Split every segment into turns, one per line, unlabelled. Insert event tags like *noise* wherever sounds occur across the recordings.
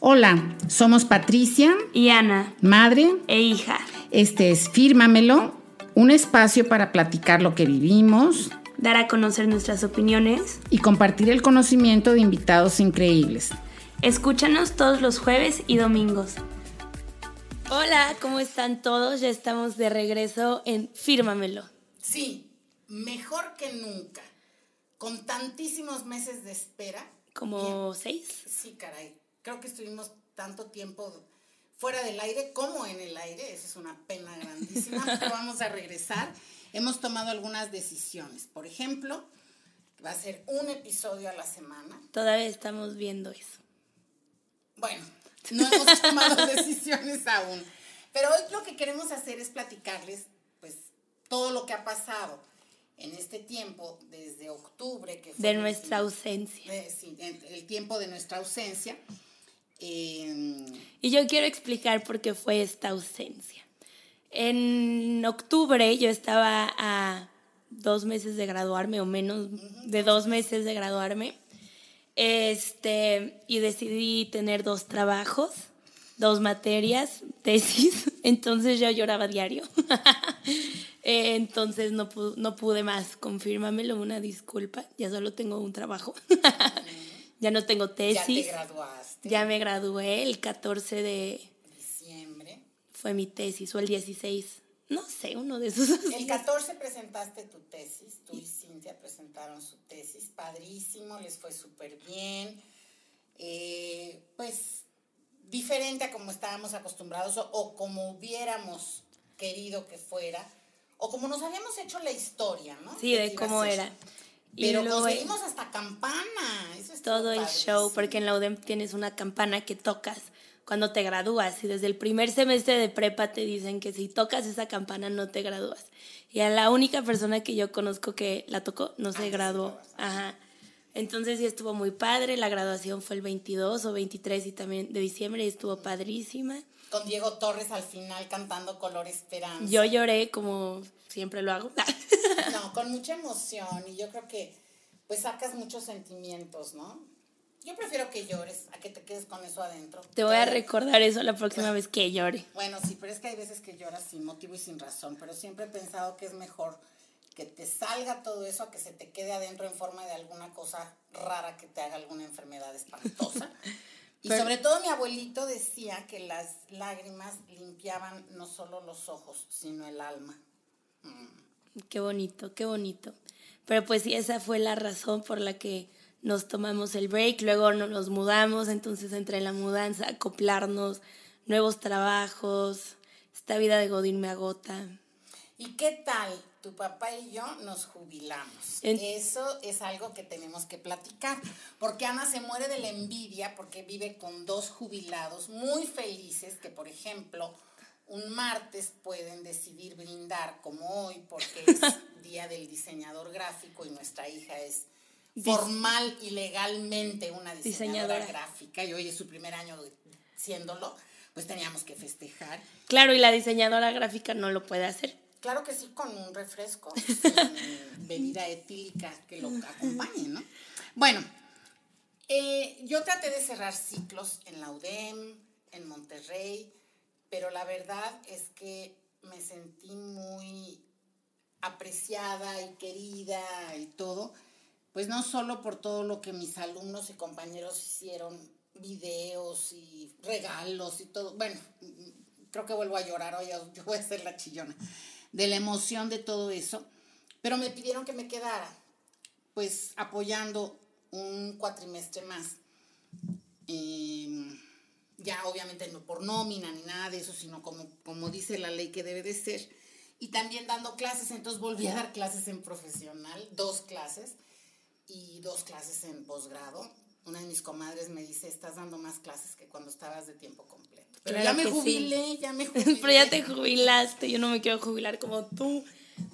Hola, somos Patricia
y Ana,
madre
e hija.
Este es Fírmamelo, un espacio para platicar lo que vivimos,
dar a conocer nuestras opiniones
y compartir el conocimiento de invitados increíbles.
Escúchanos todos los jueves y domingos. Hola, ¿cómo están todos? Ya estamos de regreso en Fírmamelo.
Sí, mejor que nunca. Con tantísimos meses de espera.
¿Como seis?
Sí, caray creo que estuvimos tanto tiempo fuera del aire como en el aire, esa es una pena grandísima, pero vamos a regresar. Hemos tomado algunas decisiones, por ejemplo, va a ser un episodio a la semana.
Todavía estamos viendo eso.
Bueno, no hemos *laughs* tomado decisiones aún, pero hoy lo que queremos hacer es platicarles, pues, todo lo que ha pasado en este tiempo, desde octubre, que
fue... De nuestra ausencia.
sí, el tiempo de nuestra ausencia
y yo quiero explicar por qué fue esta ausencia. En octubre yo estaba a dos meses de graduarme o menos de dos meses de graduarme. Este, y decidí tener dos trabajos, dos materias, tesis, *laughs* entonces yo lloraba diario. *laughs* entonces no, no pude más, confírmamelo, una disculpa, ya solo tengo un trabajo. *laughs* ya no tengo tesis.
Ya te graduaste.
Ya me gradué el 14 de
diciembre.
Fue mi tesis, o el 16. No sé, uno de esos.
El *laughs* 14 presentaste tu tesis, tú y Cintia presentaron su tesis, padrísimo, les fue súper bien. Eh, pues diferente a como estábamos acostumbrados o, o, como hubiéramos querido que fuera, o como nos habíamos hecho la historia, ¿no?
Sí, de cómo era.
Pero conseguimos hasta campana. Eso es
todo el show, porque en la UDEM tienes una campana que tocas cuando te gradúas y desde el primer semestre de prepa te dicen que si tocas esa campana no te gradúas. Y a la única persona que yo conozco que la tocó no se ah, graduó. Ajá. Entonces sí estuvo muy padre, la graduación fue el 22 o 23 y también de diciembre y estuvo padrísima.
Con Diego Torres al final cantando Color Esperanza.
Yo lloré como siempre lo hago. *laughs*
no, con mucha emoción y yo creo que pues sacas muchos sentimientos, ¿no? Yo prefiero que llores a que te quedes con eso adentro.
Te voy a recordar eso la próxima vez que llore.
Bueno, sí, pero es que hay veces que lloras sin motivo y sin razón, pero siempre he pensado que es mejor que te salga todo eso a que se te quede adentro en forma de alguna cosa rara que te haga alguna enfermedad espantosa. *laughs* Y sobre todo mi abuelito decía que las lágrimas limpiaban no solo los ojos, sino el alma.
Mm. Qué bonito, qué bonito. Pero pues sí, esa fue la razón por la que nos tomamos el break, luego nos mudamos, entonces entre la mudanza, acoplarnos, nuevos trabajos, esta vida de Godín me agota.
¿Y qué tal? Tu papá y yo nos jubilamos. Eso es algo que tenemos que platicar, porque Ana se muere de la envidia porque vive con dos jubilados muy felices que, por ejemplo, un martes pueden decidir brindar como hoy, porque es *laughs* Día del Diseñador Gráfico y nuestra hija es formal y legalmente una diseñadora, gráfica y hoy es su primer año siéndolo, pues teníamos que festejar.
Claro, y la diseñadora gráfica no lo puede hacer.
Claro que sí, con un refresco, *laughs* bebida etílica que lo acompañe, ¿no? Bueno, eh, yo traté de cerrar ciclos en la UDEM, en Monterrey, pero la verdad es que me sentí muy apreciada y querida y todo, pues no solo por todo lo que mis alumnos y compañeros hicieron, videos y regalos y todo, bueno, creo que vuelvo a llorar hoy, yo voy a ser la chillona de la emoción de todo eso, pero me pidieron que me quedara, pues apoyando un cuatrimestre más. Em, ya obviamente no por nómina ni nada de eso, sino como, como dice la ley que debe de ser. Y también dando clases, entonces volví a dar clases en profesional, dos clases y dos clases en posgrado. Una de mis comadres me dice, estás dando más clases que cuando estabas de tiempo completo. Pero ya me jubilé, ya me jubilé. *laughs*
pero ya te jubilaste, yo no me quiero jubilar como tú.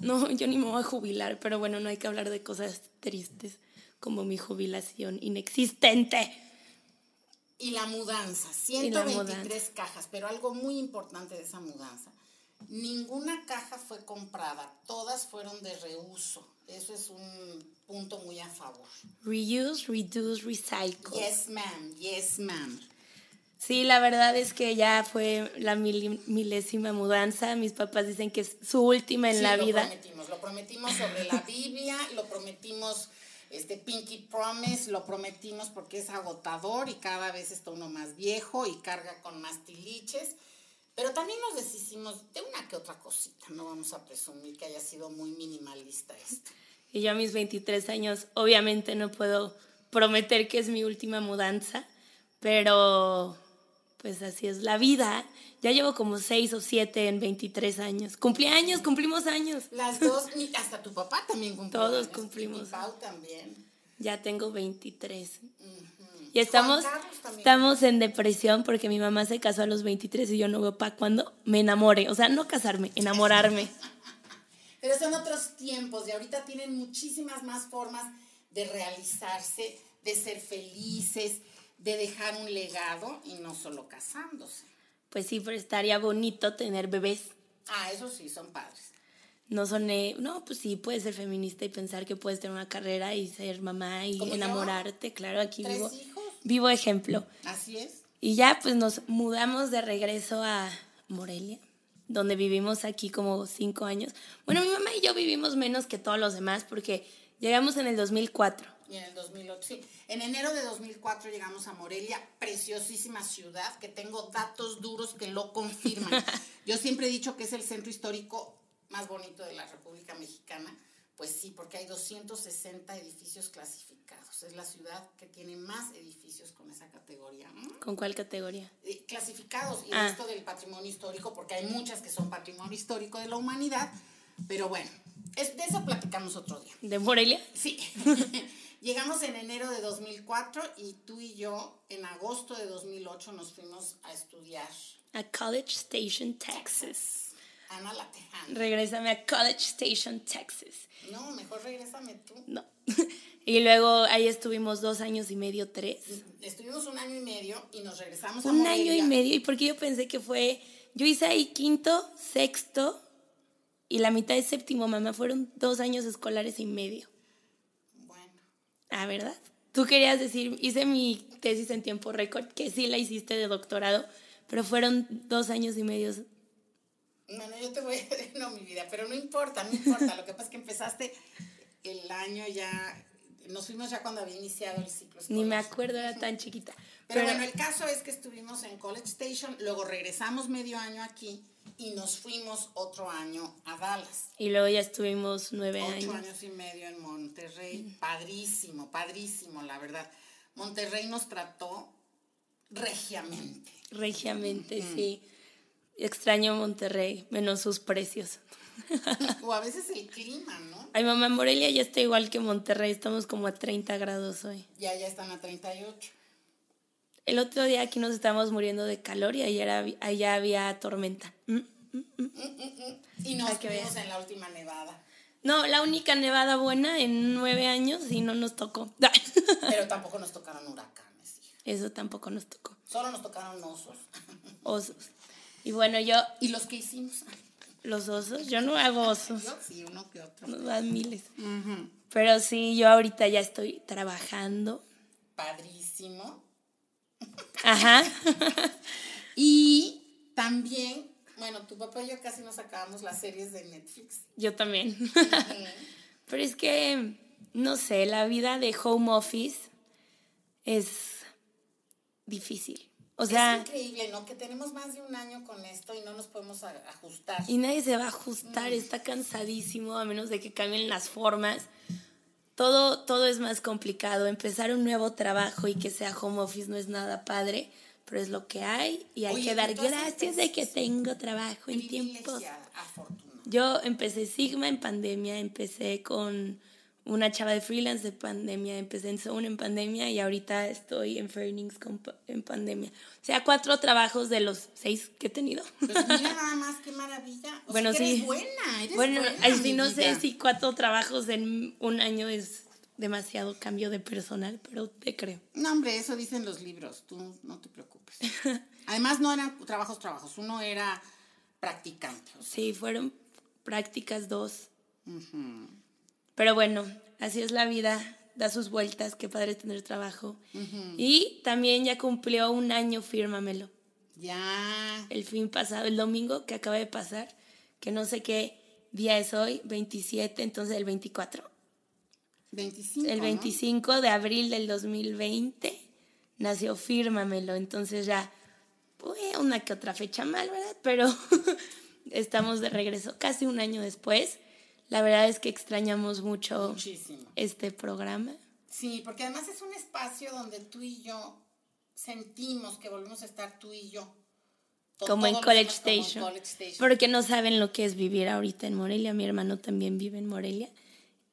No, yo ni me voy a jubilar, pero bueno, no hay que hablar de cosas tristes como mi jubilación inexistente.
Y la mudanza, 123 cajas, pero algo muy importante de esa mudanza. Ninguna caja fue comprada, todas fueron de reuso. Eso es un punto muy a favor.
Reuse, reduce, recycle.
Yes, ma'am, yes, ma'am.
Sí, la verdad es que ya fue la mil- milésima mudanza. Mis papás dicen que es su última en
Sí,
la
lo
vida.
prometimos, lo prometimos sobre la Biblia, lo prometimos este Pinky Promise, lo prometimos porque es agotador y cada vez está uno más viejo y carga con más tiliches. Pero también nos deshicimos de una que otra cosita, no vamos a presumir que haya sido muy minimalista esto.
Y yo a mis 23 años, obviamente no puedo prometer que es mi última mudanza, pero pues así es la vida. Ya llevo como 6 o 7 en 23 años. Cumplí años, cumplimos años.
Las dos, y hasta tu papá también cumplió.
Todos
años,
cumplimos.
Y Pau también.
Ya tengo 23.
Ujú.
Y estamos, estamos en depresión porque mi mamá se casó a los 23 y yo no veo para cuando me enamore. O sea, no casarme, enamorarme. *laughs*
Pero son otros tiempos y ahorita tienen muchísimas más formas de realizarse, de ser felices, de dejar un legado y no solo casándose.
Pues sí, pero estaría bonito tener bebés.
Ah, eso sí, son padres.
No soné, no, pues sí, puedes ser feminista y pensar que puedes tener una carrera y ser mamá y enamorarte. Claro, aquí
¿Tres
vivo,
hijos?
vivo ejemplo.
Así es.
Y ya pues nos mudamos de regreso a Morelia, donde vivimos aquí como cinco años. Bueno, mi mamá y yo vivimos menos que todos los demás porque llegamos en el 2004.
Y en el 2008, sí. En enero de 2004 llegamos a Morelia, preciosísima ciudad, que tengo datos duros que lo confirman. *laughs* Yo siempre he dicho que es el centro histórico más bonito de la República Mexicana. Pues sí, porque hay 260 edificios clasificados. Es la ciudad que tiene más edificios con esa categoría.
¿Con cuál categoría?
Eh, clasificados y
Ah.
esto del patrimonio histórico, porque hay muchas que son patrimonio histórico de la humanidad. Pero bueno, es, de eso platicamos otro día.
¿De Morelia?
Sí. *laughs* Llegamos en enero de 2004 y tú y yo en agosto de 2008 nos fuimos a estudiar
A College Station, Texas.
Ana la Tejana.
Regrésame a College Station, Texas.
No, mejor regrésame tú.
No. *laughs* y luego ahí estuvimos dos años y medio, tres.
Estuvimos un año y medio y nos regresamos a
Un año y medio. ¿Y porque yo pensé que fue... Yo hice ahí quinto, sexto y la mitad de séptimo, mamá. Fueron dos años escolares y medio. Ah, ¿verdad? Tú querías decir, hice mi tesis en tiempo récord, que sí la hiciste de doctorado, pero fueron dos años y medio.
bueno, yo te voy a *laughs* no mi vida, pero no importa, no importa. Lo que pasa es que empezaste el año ya, nos fuimos ya cuando había iniciado el ciclo escolar.
Ni me acuerdo, era tan chiquita.
Pero,
Pero,
bueno, el caso es que estuvimos en College Station, luego regresamos medio año aquí y nos fuimos otro año a Dallas.
y luego ya estuvimos nueve
Ocho
años.
años y medio en Monterrey. Padrísimo, padrísimo, la verdad. Monterrey nos trató regiamente.
Regiamente, sí. Extraño Monterrey, menos sus precios. *laughs*
o a veces el clima, ¿no?
Ay, mamá, Morelia ya está igual que Monterrey, estamos como a 30 grados hoy.
Ya, ya están a 38.
El otro día aquí nos estábamos muriendo de calor y allá había tormenta. ¿Mm?
Y nos
Para que
fuimos
veas.
en la última nevada.
No, la única nevada buena en nueve años y no nos tocó. *laughs*
Pero tampoco nos tocaron huracanes, hija.
Eso tampoco nos tocó.
Solo nos tocaron osos. *laughs*
Osos. Y bueno, yo,
¿Y los que hicimos?
los osos, yo no hago osos,
Yo sí, uno que otro.
nos dan miles. Pero sí, yo ahorita ya estoy trabajando.
Padrísimo.
Ajá. *laughs*
Y también, bueno, tu papá y yo casi nos acabamos las series de Netflix.
Yo también. *laughs* Pero es que, no sé, la vida de home office es difícil. O sea,
es increíble, ¿no? Que tenemos más de un año con esto y no nos podemos ajustar.
y nadie se va a ajustar, está cansadísimo a menos de que cambien las formas. Todo, todo es más complicado. Empezar un nuevo trabajo y que sea home office no es nada padre, pero es lo que hay y hay
Oye,
que dar gracias de que tengo trabajo en
afortunada.
Yo empecé Sigma en pandemia, empecé con una chava de freelance de pandemia, empecé en Zone en pandemia y ahorita estoy en pa- en pandemia. O sea, cuatro trabajos de los seis que he tenido.
Pues mira *laughs* nada más, qué maravilla. O
Bueno,
sea, que
sí.
eres buena, eres
bueno,
buena,
no sé si cuatro trabajos en un año es demasiado cambio de personal, pero te creo.
No, hombre, eso dicen los libros, tú no te preocupes. *laughs* Además, no eran trabajos, trabajos, uno era practicante. o sea,
Sí, fueron prácticas dos. Pero bueno, así es la vida da sus vueltas, qué padre tener trabajo. Y también ya cumplió un año, fírmamelo.
Ya.
El fin pasado, el domingo que acaba de pasar, que no sé qué día es hoy, 27, entonces el 24.
25.
El
¿no?
25 de abril del 2020 nació Fírmamelo, entonces ya fue una que otra fecha mal, ¿verdad? Pero *laughs* estamos de regreso casi un año después. La verdad es que extrañamos mucho
Muchísimo.
este programa.
Sí, porque además es un espacio donde tú y yo sentimos que volvemos a estar tú y yo.
Como en
como. College Station.
Porque no saben lo que es vivir ahorita en Morelia. Mi hermano también vive en Morelia.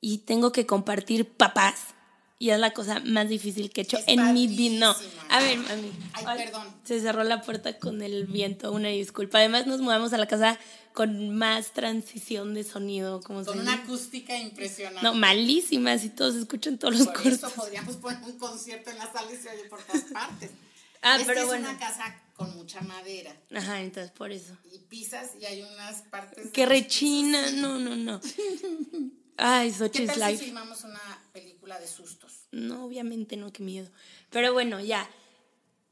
Y tengo que compartir papás. Y es la cosa más difícil que he hecho
Es
en mi vida. No. A ver, mami.
Ay, perdón.
Se cerró la puerta con el viento. Una disculpa. Además, nos mudamos a la casa con más transición de sonido. Como
Con
se
una
dice.
acústica impresionante.
No, malísimas. Y todos escuchan todos los
Por eso podríamos poner un concierto en la sala y se oye por todas partes. *laughs*
Ah,
es
pero
que es
bueno.
una casa con mucha madera
Ajá, entonces por eso.
y pisas y hay unas partes...
Que rechina. No, no, no. *laughs* Ay,
¿Qué
Xochitl's
tal si
Life.
filmamos una película de sustos?
No, obviamente no, qué miedo. Pero bueno, ya.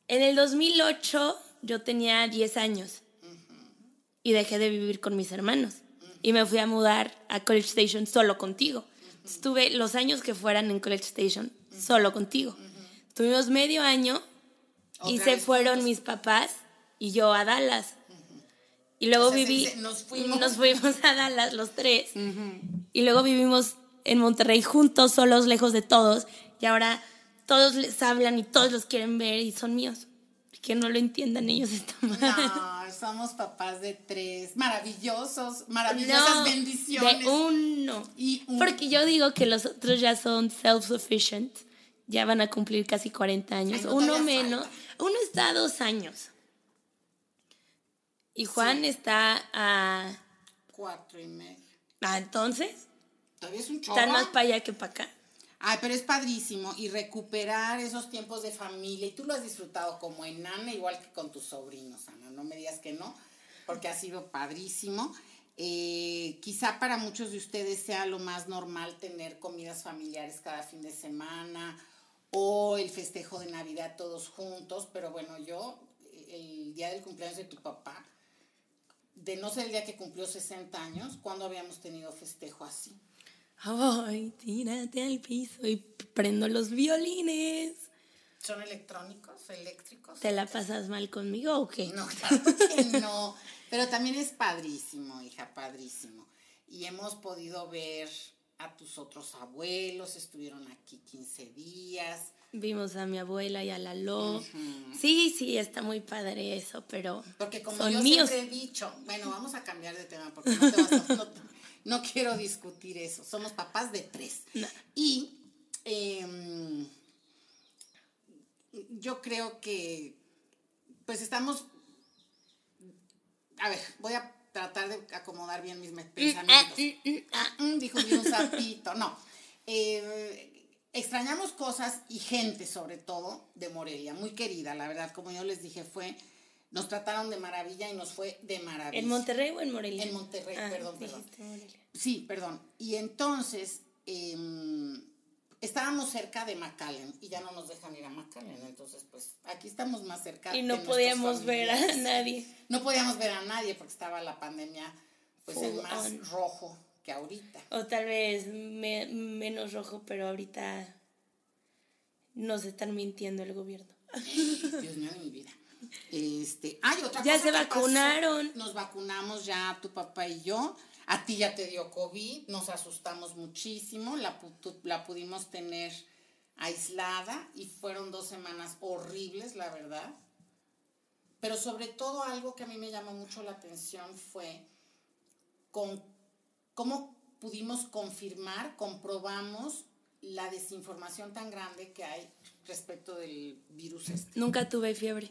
En el 2008 yo tenía 10 años y dejé de vivir con mis hermanos y me fui a mudar a College Station solo contigo. Estuve los años que fueran en College Station solo contigo. Tuvimos medio año y se fueron
juntos.
mis papás y yo a Dallas. Y luego
se
viví, *laughs*
nos fuimos.
nos fuimos a Dallas los tres. Y luego vivimos en Monterrey juntos, solos, lejos de todos. Y ahora todos les hablan y todos los quieren ver y son míos. Que no lo entiendan, ellos están mal.
No, *laughs* somos papás de tres, maravillosos, maravillosas
No,
bendiciones.
De uno.
Y un-
Porque yo digo que los otros ya son self-sufficient. Ya van a cumplir casi 40 años.
Ay, no,
uno menos.
falta.
Uno está a dos años. Y Juan está a...
Cuatro y medio.
Ah, entonces,
Todavía es un chorro.
están más para allá que para acá.
Ay, pero es padrísimo y recuperar esos tiempos de familia. Y tú lo has disfrutado como enana, igual que con tus sobrinos, Ana. No me digas que no, porque ha sido padrísimo. Eh, quizá para muchos de ustedes sea lo más normal tener comidas familiares cada fin de semana o el festejo de Navidad todos juntos, pero bueno, yo, el día del cumpleaños de tu papá, de no ser el día que cumplió 60 años, ¿cuándo habíamos tenido festejo así?
Ay, tírate al piso y prendo los violines.
¿Son electrónicos, eléctricos?
¿Te la pasas mal conmigo o qué?
No, claro que no. Pero también es padrísimo, hija, padrísimo. Y hemos podido ver a tus otros abuelos, estuvieron aquí 15 días.
Vimos a mi abuela y a la Lo. Sí, sí, está muy padre eso, pero
Porque como
son
yo
míos.
siempre he dicho, bueno, vamos a cambiar de tema porque no, te vas a- no- no quiero discutir eso. Somos papás de tres.
No.
Y em, yo creo que, pues estamos, a ver, voy a tratar de acomodar bien mis me- pensamientos. Ah, mm, dijo bien un sapito. No. Eh, extrañamos cosas y gente, sobre todo, de Morelia, muy querida, la verdad, como yo les dije, fue, nos trataron de maravilla y nos fue de maravilla.
¿En Monterrey o en Morelia?
En Monterrey,
Ah,
perdón, perdón.
Morelia.
Sí, perdón. Y entonces em, estábamos cerca de McAllen y ya no nos dejan ir a McAllen. Entonces, pues aquí estamos más cerca.
Y no podíamos ver a nadie.
No podíamos ver a nadie porque estaba la pandemia pues en
Full
más
on.
rojo que ahorita.
O tal vez me- menos rojo, pero ahorita nos están mintiendo el gobierno. *laughs*
Dios mío de mi vida. Este, hay otra
Ya
cosa
se
pasó.
vacunaron.
Nos vacunamos ya tu papá y yo. A ti ya te dio COVID, nos asustamos muchísimo, la, la pudimos tener aislada y fueron dos semanas horribles, la verdad. Pero sobre todo algo que a mí me llamó mucho la atención fue con cómo pudimos confirmar, comprobamos la desinformación tan grande que hay respecto del virus este.
Nunca tuve fiebre.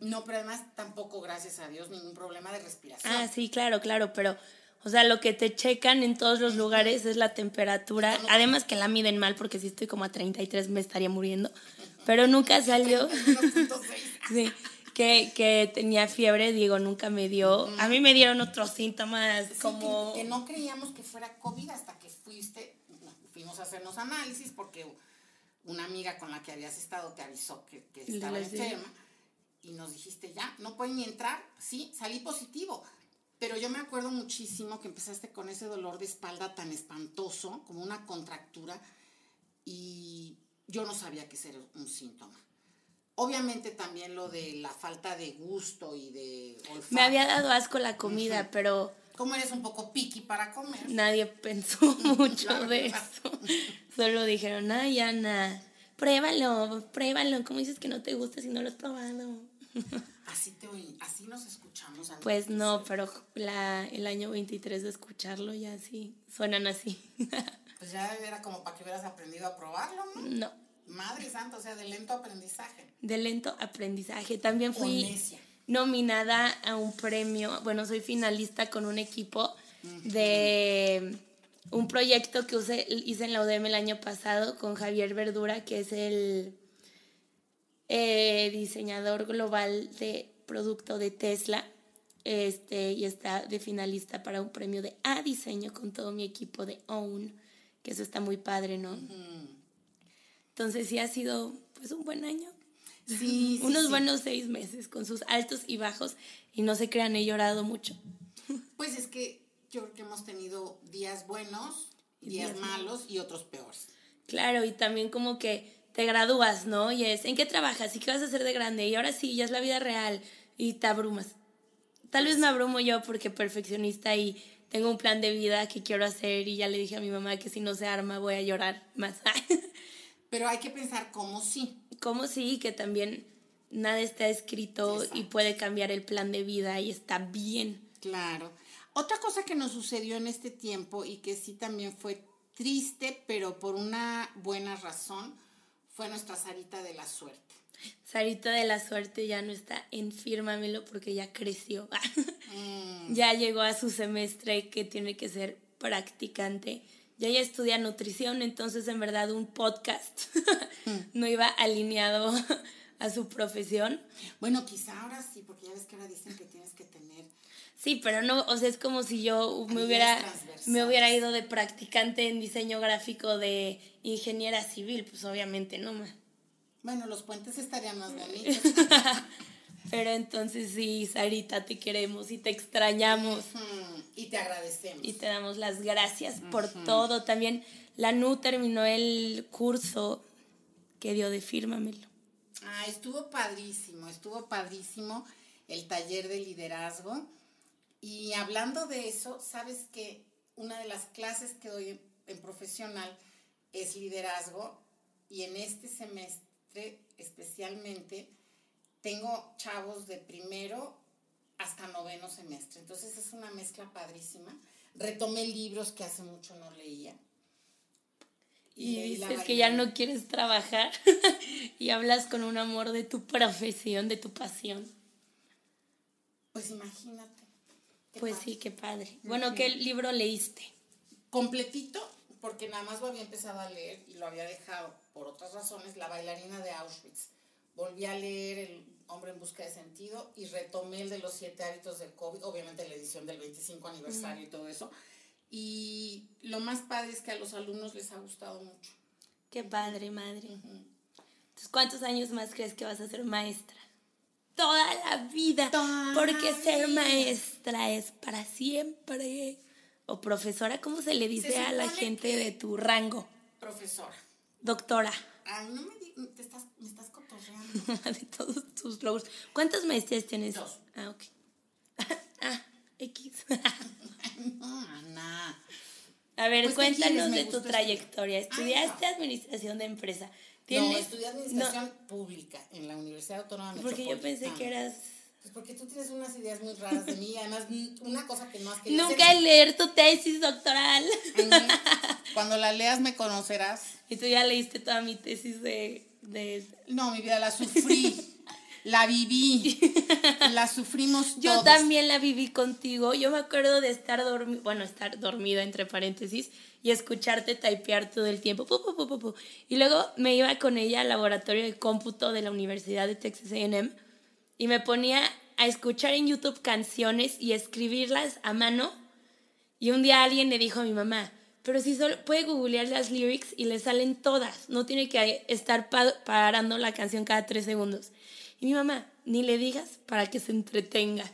No, pero además tampoco, gracias a Dios, ningún problema de respiración.
Ah, sí, claro, claro, pero, o sea, lo que te checan en todos los lugares es la temperatura. Además que la miden mal, porque si estoy como a 33 me estaría muriendo. Pero nunca salió. *laughs*
1.6.
Sí, que, que tenía fiebre, digo, nunca me dio. A mí me dieron otros síntomas
Sí,
como...
que, que no creíamos que fuera COVID hasta que fuiste, fuimos a hacernos análisis porque una amiga con la que habías estado te avisó que, que estaba enferma y nos dijiste, ya, no pueden ni entrar. Sí, salí positivo. Pero yo me acuerdo muchísimo que empezaste con ese dolor de espalda tan espantoso, como una contractura, y yo no sabía que ese era un síntoma. Obviamente también lo de la falta de gusto y de olfato.
Me había dado asco la comida, pero
Como eres un poco picky para comer.
nadie pensó *laughs* mucho de eso. Solo dijeron, ay, Ana, pruébalo, pruébalo. ¿Cómo dices que no te gusta si no lo has probado? *laughs*
Así te oí, así nos escuchamos. amiga.
Pues no, pero la, el año 23 de escucharlo ya sí, suenan así. *laughs*
Pues ya era como para que hubieras aprendido a probarlo, ¿no?
no,
Madre santa, o sea, de lento aprendizaje.
de lento aprendizaje. También fui nominada a un premio, bueno, soy finalista con un equipo de un proyecto que hice en la UDM el año pasado con Javier Verdura, que es el eh, diseñador global de producto de Tesla. Este, y está de finalista para un premio de A diseño con todo mi equipo de OWN, que eso está muy padre, ¿no? Entonces sí ha sido pues un buen año.
Sí, sí,
Unos
sí.
buenos seis meses con sus altos y bajos y no se crean, he llorado mucho. *laughs*
Pues es que yo creo que hemos tenido días buenos,
Y
días
días
malos y otros peores.
Claro, y también como que te gradúas, ¿no? Y es, ¿en qué trabajas? ¿Y qué vas a hacer de grande? Y ahora sí, ya es la vida real y te abrumas. Tal vez me abrumo yo porque perfeccionista y tengo un plan de vida que quiero hacer y ya le dije a mi mamá que si no se arma voy a llorar más. *laughs*
Pero hay que pensar cómo sí.
como sí, que también nada está escrito y puede cambiar el plan de vida y está bien.
Claro. Otra cosa que nos sucedió en este tiempo y que sí también fue triste, pero por una buena razón, fue nuestra Sarita de la suerte.
Sarita de la suerte ya no está en fírmamelo porque ya creció. *laughs*
Mm,
ya llegó a su semestre que tiene que ser practicante. Ya ella estudia nutrición, entonces en verdad un podcast *laughs* no iba alineado *laughs* a su profesión.
Bueno, quizá ahora sí, porque ya ves que ahora dicen que tienes que tener.
Sí, pero no, o sea, es como si yo me hubiera, me hubiera ido de practicante en diseño gráfico de ingeniera civil, pues obviamente no. ma.
Bueno, los puentes estarían más bonitos. *laughs*
Pero entonces sí, Sarita, te queremos y te extrañamos.
Mm, y te agradecemos.
y te damos las gracias por todo. También la NU terminó el curso que dio de Fírmamelo.
Ah, estuvo padrísimo, estuvo padrísimo el taller de liderazgo. Y hablando de eso, sabes que una de las clases que doy en, en profesional es liderazgo y en este semestre especialmente tengo chavos de primero hasta noveno semestre. Entonces es una mezcla padrísima. Retomé libros que hace mucho no leía.
Y dices que ya no quieres trabajar *laughs* y hablas con un amor de tu profesión, de tu pasión.
Pues imagínate.
Pues
padre.
sí, qué padre. Bueno, ¿qué libro leíste?
completito, porque nada más lo había empezado a leer y lo había dejado por otras razones, La bailarina de Auschwitz. Volví a leer El hombre en busca de sentido y retomé el de los siete hábitos del COVID, obviamente la edición del 25 aniversario y todo eso. Y lo más padre es que a los alumnos les ha gustado mucho.
Qué padre, madre. Entonces, ¿cuántos años más crees que vas a ser maestra? Toda la vida.
Toda
porque
la
ser
vida.
maestra es para siempre. O profesora, ¿cómo se le dice
Se
a la gente de tu rango?
Profesora.
Doctora.
Ay, no me, te estás, me estás cotorreando. *laughs*
de todos tus logros. ¿Cuántas maestrías tienes?
Dos.
Ah, ok. *laughs* ah, X. *laughs*
No, Ana.
a ver,
Pues,
cuéntanos de tu trayectoria. Estudiaste
Ay,
administración de empresa.
No, estudié administración pública en la Universidad Autónoma
No, porque yo pensé que eras...
Pues porque tú tienes unas ideas muy raras de mí, además una cosa que no has querido
Nunca
hacer.
leer tu tesis doctoral. *laughs*
Cuando la leas me conocerás.
y tú ya leíste toda mi tesis de... de...
No, mi vida la sufrí, la viví, la sufrimos
Yo
todos.
también la viví contigo. Yo me acuerdo de estar dormida, bueno, estar dormida entre paréntesis y escucharte typear todo el tiempo. pu, pu, pu. Y luego me iba con ella al laboratorio de cómputo de la Universidad de Texas A&M y me ponía a escuchar en YouTube canciones y escribirlas a mano. Y un día alguien le dijo a mi mamá, pero si solo puede googlear las lyrics y le salen todas, no tiene que estar parando la canción cada tres segundos. Y mi mamá, ni le digas para que se entretenga.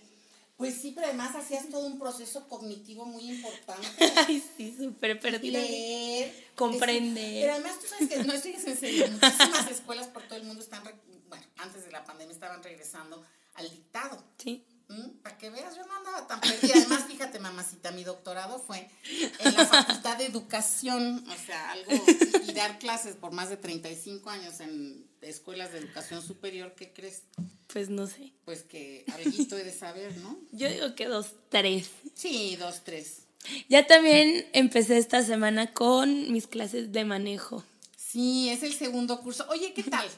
Pues sí, pero además hacías todo un proceso cognitivo muy importante. *laughs*
Ay, sí, súper perdido.
Leer.
Comprender.
pero además tú sabes que no estoy en serio, muchísimas escuelas por todo el mundo están, bueno, antes de la pandemia estaban regresando al dictado.
Sí.
¿Mm? Para que veas, yo no andaba tan perdida. Además, fíjate, mamacita, mi doctorado fue en la Facultad de Educación, o sea, algo, y dar clases por más de 35 años en escuelas de educación superior, ¿qué crees?
Pues no sé.
Pues que algo he de saber, ¿no?
Yo digo que dos, tres.
Sí, dos, tres.
Ya también empecé esta semana con mis clases de manejo.
Sí, es el segundo curso. Oye, ¿qué tal?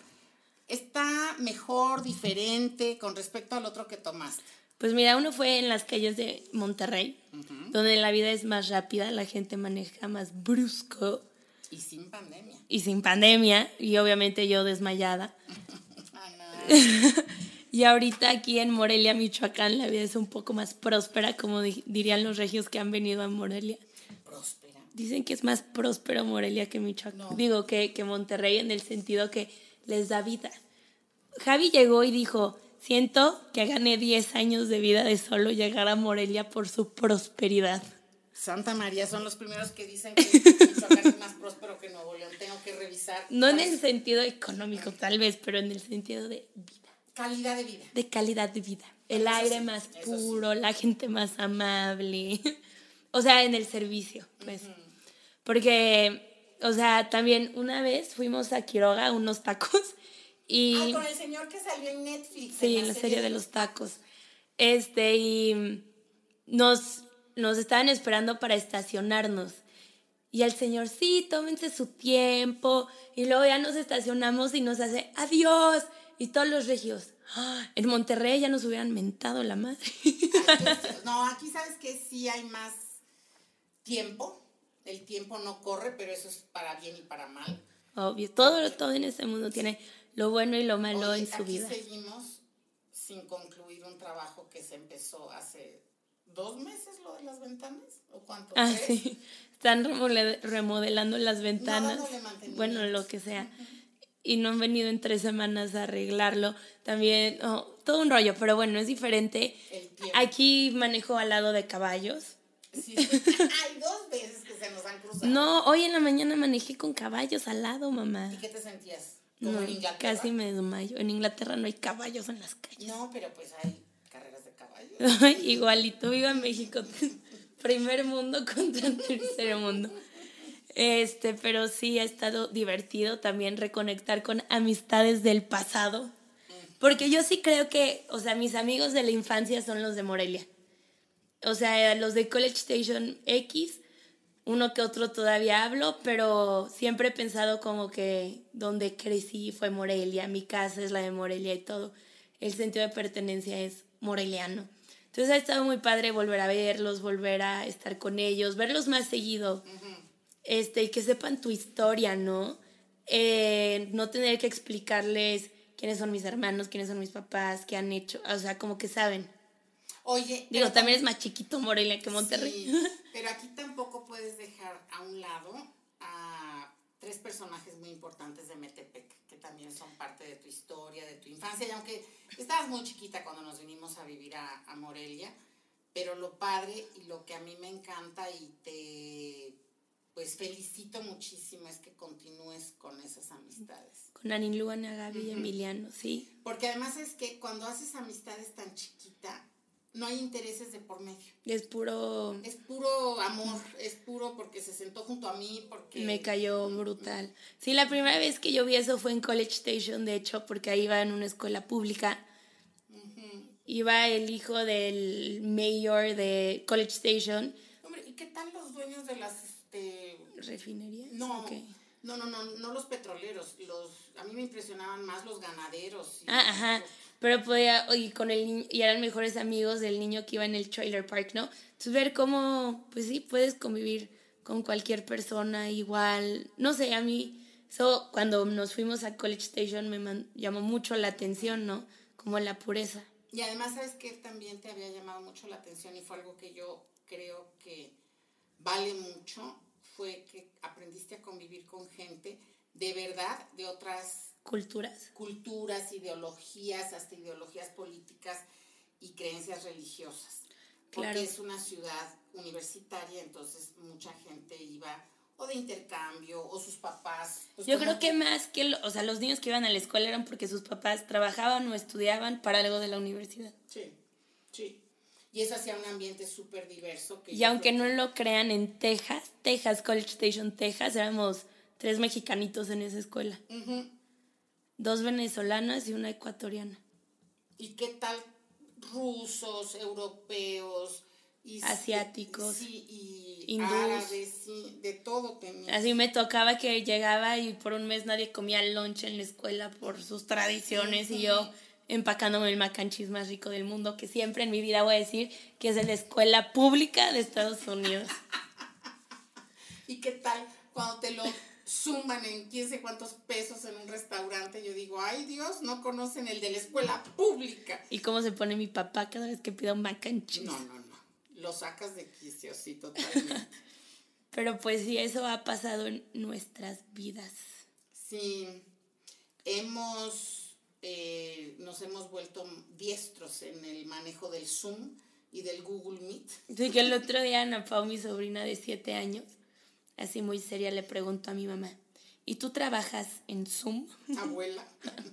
¿Está mejor, diferente con respecto al otro que tomaste?
Pues mira, uno fue en las calles de Monterrey, donde la vida es más rápida, la gente maneja más brusco.
Y sin pandemia.
Y sin pandemia, y obviamente yo desmayada. *laughs* *laughs* y ahorita aquí en Morelia, Michoacán, la vida es un poco más próspera, como dirían los regios que han venido a Morelia.
Próspera.
Dicen que es más próspero Morelia que Michoacán. Digo que, que Monterrey en el sentido que les da vida. Javi llegó y dijo, Siento que gané 10 años de vida de solo llegar a Morelia por su prosperidad.
Santa María son los primeros que dicen *laughs* que Michoacán es más próspero que Nuevo León. Tengo que revisar.
No en el sentido económico, tal vez, pero en el sentido de vida.
Calidad de vida.
De calidad de vida. El aire más puro, la gente más amable. *laughs* o sea, en el servicio, pues. Porque, o sea, también una vez fuimos a Quiroga unos tacos
y, con el señor que salió en Netflix.
Sí, en la, serie, de los tacos. Este, y nos, nos estaban esperando para estacionarnos. Y el señor, sí, tómense su tiempo. Y luego ya nos estacionamos y nos hace, adiós. Y todos los regios, ¡ah! en Monterrey ya nos hubieran mentado la madre. *laughs*
no, aquí sabes que sí hay más tiempo. El tiempo no corre, pero eso es para bien y para mal.
Obvio, todo, todo en este mundo tiene lo bueno y lo malo en su
aquí
vida.
Seguimos sin concluir un trabajo que se empezó hace dos meses, lo de las ventanas, ¿o cuánto?
Ah, sí. Están remodelando las ventanas. bueno, lo que sea. Y no han venido en tres semanas a arreglarlo. También, todo un rollo, pero bueno, es diferente. Aquí manejo al lado de caballos.
Sí, *laughs* hay dos veces que se nos han cruzado.
No, hoy en la mañana manejé con caballos al lado, mamá.
¿Y qué te sentías?
No, Casi me desmayo. En Inglaterra no hay caballos en las calles.
No, pero pues hay carreras de caballos. *laughs*
Igualito, viva México. *laughs* Primer mundo contra tercer mundo. Este, pero sí ha estado divertido también reconectar con amistades del pasado. Porque yo sí creo que, o sea, mis amigos de la infancia son los de Morelia. O sea, los de College Station X uno que otro todavía hablo, pero siempre he pensado como que donde crecí fue Morelia, mi casa es la de Morelia y todo. El sentido de pertenencia es moreliano. Entonces ha estado muy padre volver a verlos, volver a estar con ellos, verlos más seguido. Este, y que sepan tu historia, ¿no? Eh, no tener que explicarles quiénes son mis hermanos, quiénes son mis papás, qué han hecho, o sea, como que saben.
Oye.
Digo, también es más chiquito Morelia que Monterrey.
Sí, pero aquí tampoco puedes dejar a un lado a tres personajes muy importantes de Metepec, que también son parte de tu historia, de tu infancia. Y aunque estabas muy chiquita cuando nos vinimos a vivir a, a Morelia, pero lo padre y lo que a mí me encanta y te pues felicito muchísimo es que continúes con esas amistades.
Con Anin Luana, Gaby y Emiliano, sí.
Porque además es que cuando haces amistades tan chiquita, no hay intereses de por medio.
Es puro...
Es puro amor, es puro porque se sentó junto a mí, porque...
Me cayó brutal. Sí, la primera vez que yo vi eso fue en College Station, de hecho, porque ahí iba en una escuela pública. Iba el hijo del mayor de College Station.
Hombre, ¿y qué tal los dueños de las... Este...
¿Refinerías?
No, no, no, no, no los petroleros. Los, a mí me impresionaban más los ganaderos.
ah, ajá pero podía, y con el y eran mejores amigos del niño que iba en el trailer park, ¿no? Entonces ver cómo, pues sí, puedes convivir con cualquier persona igual, no sé, a mí, eso cuando nos fuimos a College Station me llamó mucho la atención, ¿no? Como la pureza.
Y además, ¿sabes que También te había llamado mucho la atención y fue algo que yo creo que vale mucho, fue que aprendiste a convivir con gente de verdad de otras
Culturas.
culturas, ideologías, hasta ideologías políticas y creencias religiosas. Porque
Claro.
es una ciudad universitaria, entonces mucha gente iba o de intercambio o sus papás. pues,
Yo creo que más que, lo- o sea, los niños que iban a la escuela eran porque sus papás trabajaban o estudiaban para algo de la universidad.
Sí, sí. Y eso hacía un ambiente súper diverso. Que
Y aunque no lo crean, en Texas, Texas, College Station, Texas, éramos tres mexicanitos en esa escuela. Dos venezolanas y una ecuatoriana.
¿Y qué tal rusos, europeos? Y,
Asiáticos.
Sí, y
Hindús.
árabes, sí, de todo tenía.
Así me tocaba que llegaba y por un mes nadie comía lunch en la escuela por sus tradiciones y yo empacándome el mac and cheese más rico del mundo, que siempre en mi vida voy a decir que es de la escuela pública de Estados Unidos. *laughs*
¿Y qué tal cuando te lo suman en quién sé cuántos pesos en un restaurante? Yo digo, ay Dios, no conocen el de la escuela pública.
¿Y cómo se pone mi papá cada vez que pido un mac and cheese?
No, no, no. Lo sacas de quicio, sí, totalmente. *laughs*
Pero pues sí, eso ha pasado en nuestras vidas.
Sí, hemos, eh, nos hemos vuelto diestros en el manejo del Zoom y del Google Meet.
Así que el otro día Ana Pau, mi sobrina de siete años, así muy seria, le preguntó a mi mamá, ¿y tú trabajas en Zoom?
Abuela. *laughs*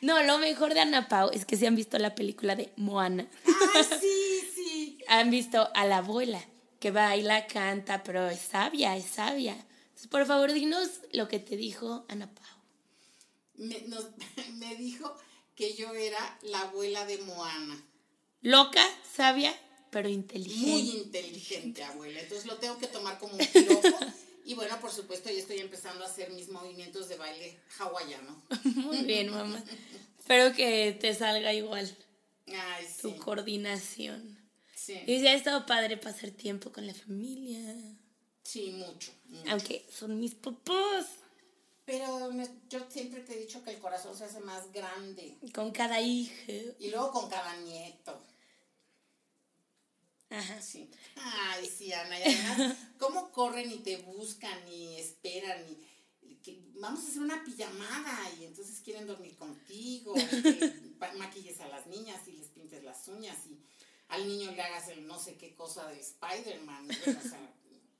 No, lo mejor de Ana Pau es que si han visto la película de Moana,
¡Ay, *laughs* sí, sí!
han visto a la abuela que baila, canta, pero es sabia, es sabia. Entonces, por favor, dinos lo que te dijo Ana Pau.
Me, nos- *laughs* me dijo que yo era la abuela de Moana.
Loca, sabia, pero
Muy
inteligente.
inteligente, abuela. Entonces lo tengo que tomar como un piropo. *laughs* Y bueno, por supuesto, ya estoy empezando a hacer mis movimientos de baile hawaiano. *laughs*
Muy bien, mamá. Espero que te salga igual
Ay,
tu
sí.
coordinación.
Sí,
Y sí, ha estado padre pasar tiempo con la familia.
sí, mucho. mucho.
Aunque son mis papás.
Pero me- yo siempre te he dicho que el corazón se hace más grande.
Con cada hijo.
Y luego con cada nieto.
Ajá.
Sí. Ay, sí, Ana. Y además, *laughs* ¿cómo corren y te buscan y esperan? Y, que vamos a hacer una pijamada y entonces quieren dormir contigo. y que *laughs* pa- maquilles a las niñas y les pintes las uñas y al niño le hagas el no sé qué cosa de Spider-Man. Bueno, o sea,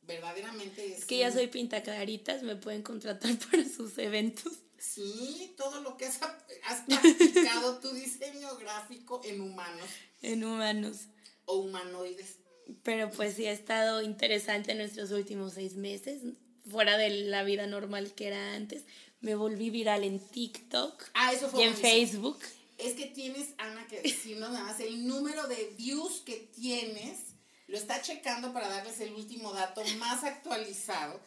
verdaderamente es.
Es que ya soy pintaclaritas, me pueden contratar *laughs* para sus eventos.
Sí, todo lo que has, has practicado tu diseño gráfico en humanos
En humanos.
O humanoides.
Pero pues sí ha estado interesante nuestros últimos seis meses. Fuera de la vida normal que era antes. Me volví viral en TikTok
Ah, eso fue
y en. Facebook.
Es que tienes, Ana, que decirnos nada más el número de views que tienes. Lo está checando para darles el último dato más actualizado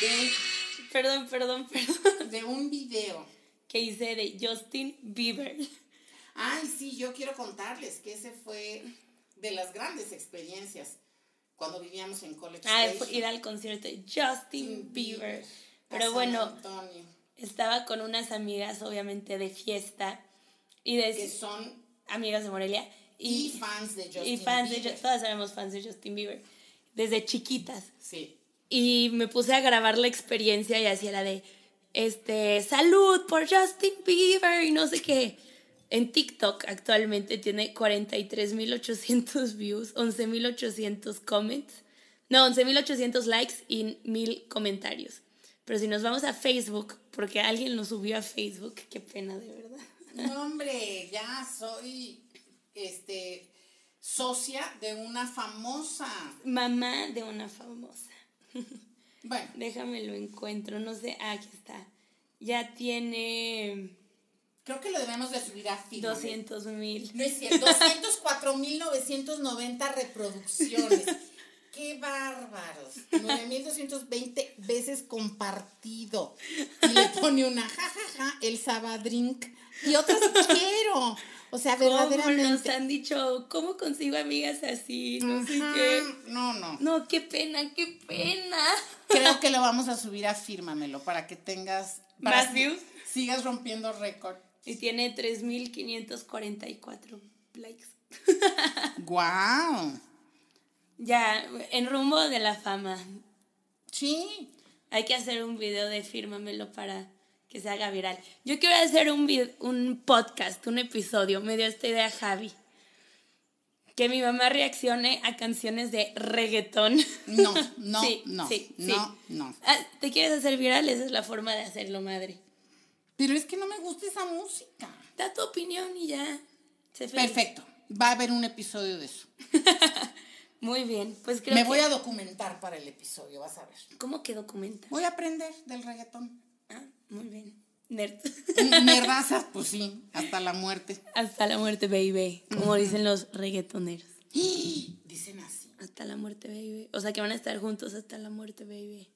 de,
Perdón, perdón, perdón.
de un video.
Que hice de Justin Bieber.
Ay, sí, yo quiero contarles que ese fue de las grandes experiencias cuando vivíamos en College
Ah,
Station,
ir al concierto de Justin Bieber. Pero
San
bueno,
Antonio,
estaba con unas amigas, obviamente, de fiesta. Y de
que son
amigas de Morelia.
y,
Y,
fans de Justin
y fans de
Bieber.
Todas éramos fans de Justin Bieber. Desde chiquitas.
Sí.
Y me puse a grabar la experiencia y hacía la de, este, salud por Justin Bieber y no sé qué. En TikTok actualmente tiene 43.800 *laughs* views, 11.800 comments, no, 11.800 likes y 1.000 comentarios. Pero si nos vamos a Facebook, porque alguien lo subió a Facebook, qué pena de verdad.
No, hombre, ya soy este socia de una famosa.
Mamá de una famosa. *laughs*
Bueno,
Déjame lo encuentro, no sé, ah, aquí está. Ya tiene
creo que lo debemos de subir a Fitness.
200 mil.
No es cierto, 204.990 reproducciones. *laughs* ¡Qué bárbaros! 9.220 veces compartido. Y le pone una jajaja, el Sabadrink. Y otras quiero. O sea,
¿Cómo nos
verdaderamente.
han dicho? ¿Cómo consigo amigas así? No sé qué.
No, no.
No, qué pena, qué pena.
Creo que lo vamos a subir a Fírmamelo para que tengas. para
¿Más views?
Sigas rompiendo récord.
Y tiene 3.544 likes. *laughs*
¡Guau!
Ya, en rumbo de la fama.
Sí.
Hay que hacer un video de fírmamelo para que se haga viral. Yo quiero hacer un, un podcast, un episodio, me dio esta idea Javi. Que mi mamá reaccione a canciones de reggaetón.
No, no, *laughs*
Sí,
no,
sí, sí.
no, no.
Ah, ¿Te quieres hacer viral? Esa es la forma de hacerlo, madre.
Pero es que no me gusta esa música.
Da tu opinión y ya. Feliz.
Perfecto. Va a haber un episodio de eso. *laughs*
Muy bien, pues creo
Me
que...
voy a documentar para el episodio, vas a ver.
¿Cómo que documenta?
Voy a aprender del reggaetón.
Ah, muy bien. Nerd. *laughs*
Nerdazas, pues sí, hasta la muerte.
Hasta la muerte, baby. Como dicen los reggaetoneros. *gasps*
Dicen así.
Hasta la muerte, baby. O sea que van a estar juntos hasta la muerte, baby.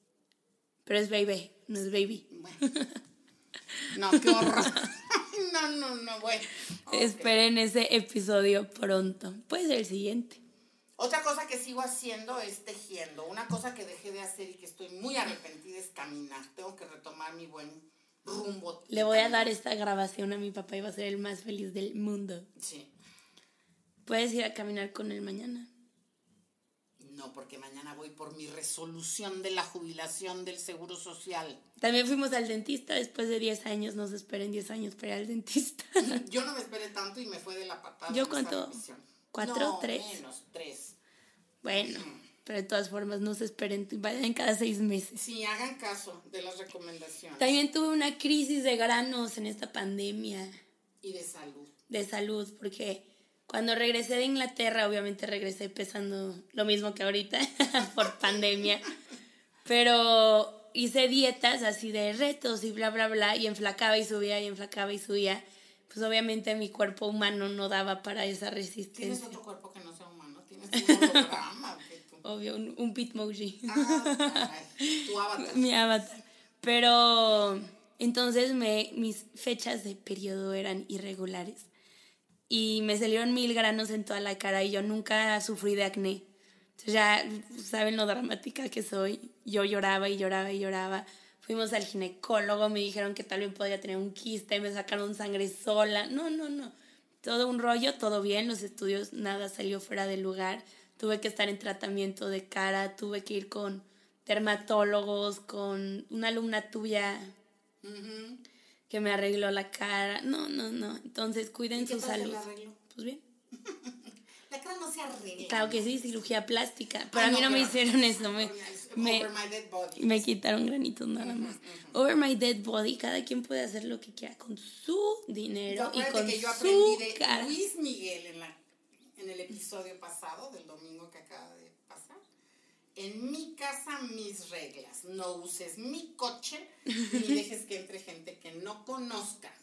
Pero es baby, no es baby.
Bueno. *laughs* *laughs* No, qué horror. *laughs* No, no, no, bueno.
Esperen ese episodio pronto. Puede ser el siguiente.
Otra cosa que sigo haciendo es tejiendo. Una cosa que dejé de hacer y que estoy muy arrepentida es caminar. Tengo que retomar mi buen rumbo.
Le voy a dar esta grabación a mi papá y va a ser el más feliz del mundo.
Sí.
Puedes ir a caminar con él mañana.
No, porque mañana voy por mi resolución de la jubilación del Seguro Social.
También fuimos al dentista después de 10 años. No se esperen 10 años para ir al dentista. *laughs*
Yo no me esperé tanto y me fue de la patada.
¿Yo cuánto? ¿Cuatro?
No,
¿Tres?
menos, tres.
Bueno, pero de todas formas no se esperen. Vayan cada seis meses.
Sí, hagan caso de las recomendaciones.
También tuve una crisis de granos en esta pandemia.
Y de salud.
de salud, porque cuando regresé de Inglaterra, obviamente regresé pesando lo mismo que ahorita *laughs* por pandemia, pero hice dietas así de retos y bla, bla, bla, y enflacaba y subía y enflacaba y subía. Pues obviamente mi cuerpo humano no daba para esa
¿Tienes
resistencia.
otro cuerpo que no sea humano? ¿Tienes un holograma?
Obvio, un, un bitmoji.
Ah, tu avatar.
mi avatar. Pero entonces me, mis fechas de periodo eran irregulares y me salieron mil granos en toda la cara y yo nunca sufrí de acné. Entonces ya saben lo dramática que soy. Yo lloraba y lloraba y lloraba. Fuimos al ginecólogo, me dijeron que tal vez podía tener un quiste, me sacaron sangre sola. No, no, no. Todo un rollo, todo bien, los estudios, nada salió fuera de lugar. Tuve que estar en tratamiento de cara, tuve que ir con dermatólogos, con una alumna tuya
Ujú.
Que me arregló la cara. No, no, no. Entonces cuiden
¿Y qué
su salud.
la?
Pues bien. *laughs*
La cara no se arregla.
Claro que sí, cirugía plástica. Pero
Ah,
a mí
no,
no me hicieron eso. Me, me,
Over my dead body.
me quitaron granitos nada más. Over my dead body, cada quien puede hacer lo que quiera con su
Yo
dinero y con
que yo
su
de
cara.
Luis Miguel en, la, en el episodio pasado, del domingo que acaba de. En mi casa, mis reglas. No uses mi coche ni *laughs* dejes que entre gente que no conozca.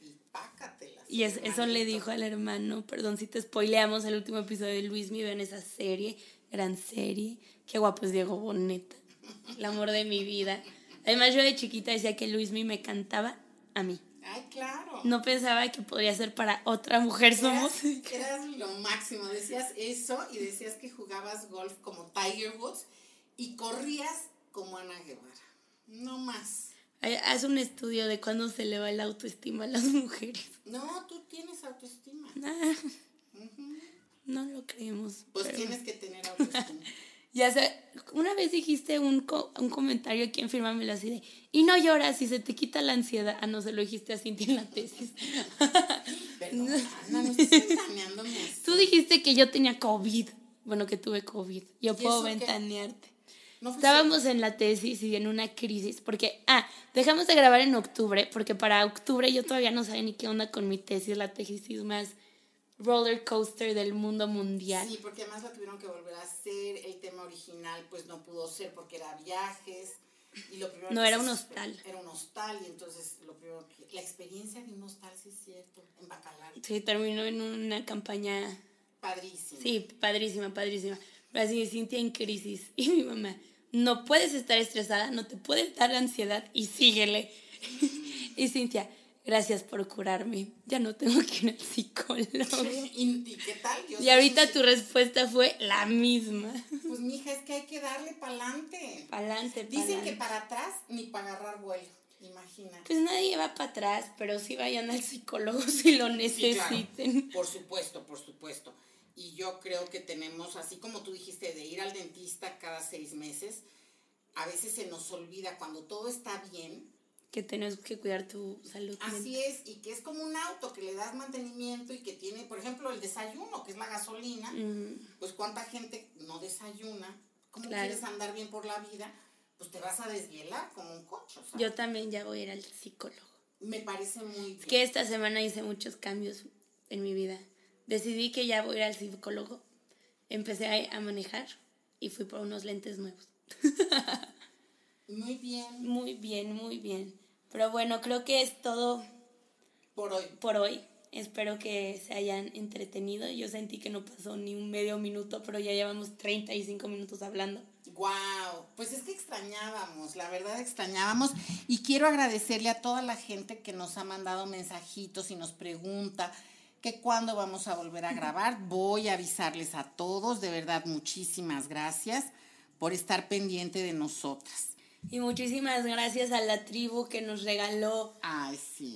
Y pácatelas.
Y es- eso le dijo al hermano, perdón si te spoileamos el último episodio de Luis Miguel en esa serie, gran serie. Qué guapo es Diego Boneta, el amor de mi vida. Además yo de chiquita decía que Luis Miguel me cantaba a mí.
Ay, claro.
No pensaba que podría ser para otra mujer somos.
Eras, eras lo máximo. Decías eso y decías que jugabas golf como Tiger Woods y corrías como Ana Guevara. No más.
Haz un estudio de cuándo se le va la autoestima a las *laughs* mujeres.
No, tú tienes autoestima.
Ah, no lo creemos.
Pues
pero-
tienes que tener autoestima. *laughs*
Ya sé, una vez dijiste un, co- un comentario aquí en Fírmamelo así de, y no lloras y se te quita la ansiedad. Ah, no, se lo dijiste a Cintia en la tesis. *laughs*
Perdón, Ana, no ventaneándome así.
Tú dijiste que yo tenía COVID. Bueno, que tuve COVID. Yo
¿Y
puedo ventanearte.
No
Estábamos en la tesis y en una crisis, porque, ah, dejamos de grabar en octubre, porque para octubre yo todavía no sabía ni qué onda con mi tesis, la tesis más roller coaster del mundo mundial.
Sí, porque además la tuvieron que volver a hacer. El tema original, pues no pudo ser porque era viajes. Y lo primero
No, era un hostal.
Era un hostal, y entonces lo primero que. La experiencia de un hostal, sí es cierto, en Bacalar.
Sí, terminó en una campaña
Padrísimo.
Sí, padrísima, padrísima. Pero así, Cintia en crisis. *laughs* Y mi mamá, no puedes estar estresada, no te puedes dar ansiedad y síguele. *laughs* y Cintia, gracias por curarme. Ya no tengo que ir al psicólogo.
¿Y, qué tal? Yo
y ahorita tu respuesta fue la misma.
Pues mija, es que hay que darle pa'lante.
Pa'lante,
Dicen que para atrás ni para agarrar vuelo. Imagina.
Pues nadie va para atrás, pero sí vayan al psicólogo *laughs* si lo
Sí, claro.
necesiten.
Por supuesto, por supuesto. Y yo creo que tenemos, así como tú dijiste, de ir al dentista cada seis meses, a veces se nos olvida cuando todo está bien.
Que tenemos que cuidar tu salud.
Así es, y que es como un auto que le das mantenimiento y que tiene, por ejemplo, el desayuno, que es la gasolina. Pues cuánta gente no desayuna. ¿Cómo quieres andar bien por la vida? Pues te vas a desvielar como un coche.
Yo también ya voy a ir al psicólogo.
Me parece muy bien.
Es que esta semana hice muchos cambios en mi vida. Decidí que ya voy a ir al psicólogo. Empecé a manejar y fui por unos lentes nuevos. *laughs*
Muy bien.
Muy bien, muy bien. Pero bueno, creo que es todo
por hoy.
Por hoy. Espero que se hayan entretenido. Yo sentí que no pasó ni un medio minuto, pero ya llevamos 35 minutos hablando.
Wow, pues es que extrañábamos, la verdad extrañábamos y quiero agradecerle a toda la gente que nos ha mandado mensajitos y nos pregunta que cuándo vamos a volver a grabar. Voy a avisarles a todos, de verdad muchísimas gracias por estar pendiente de nosotras.
Y muchísimas gracias a la tribu que nos regaló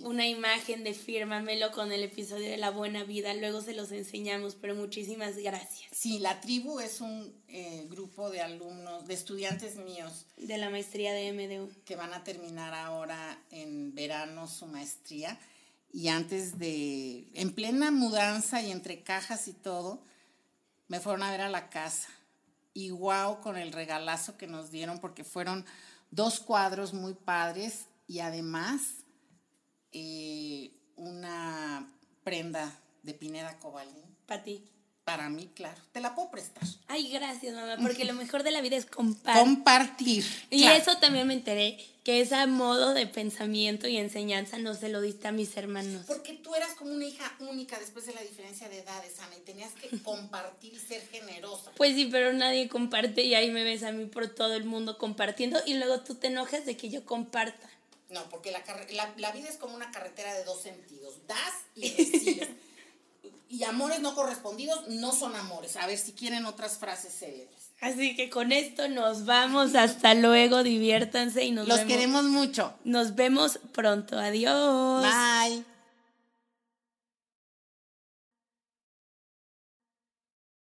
una imagen de Fírmamelo con el episodio de La Buena Vida. Luego se los enseñamos, pero muchísimas gracias.
Sí, la tribu es un eh, grupo de alumnos, de estudiantes míos.
De la maestría de MDU.
Que van a terminar ahora en verano su maestría. Y antes de, en plena mudanza y entre cajas y todo, me fueron a ver a la casa. Y wow con el regalazo que nos dieron porque fueron dos cuadros muy padres y además eh, una prenda de Pineda Cobalín.
Para.
Para mí, claro. Te la puedo prestar.
Ay, gracias, mamá, porque lo mejor de la vida es compartir.
Compartir.
Y eso también me enteré, que ese modo de pensamiento y enseñanza no se lo diste a mis hermanos.
Porque tú eras como una hija única después de la diferencia de edades, Ana, y tenías que *laughs* compartir ser generosa.
Pues sí, pero nadie comparte y ahí me ves a mí por todo el mundo compartiendo y luego tú te enojas de que yo comparta.
No, porque la, la, la vida es como una carretera de dos sentidos. Das y recibes. *laughs* y amores no correspondidos no son amores. A ver si quieren otras frases célebres.
Así que con esto nos vamos. Hasta luego. Diviértanse y nos
Los queremos mucho.
Nos vemos pronto. Adiós.
Bye.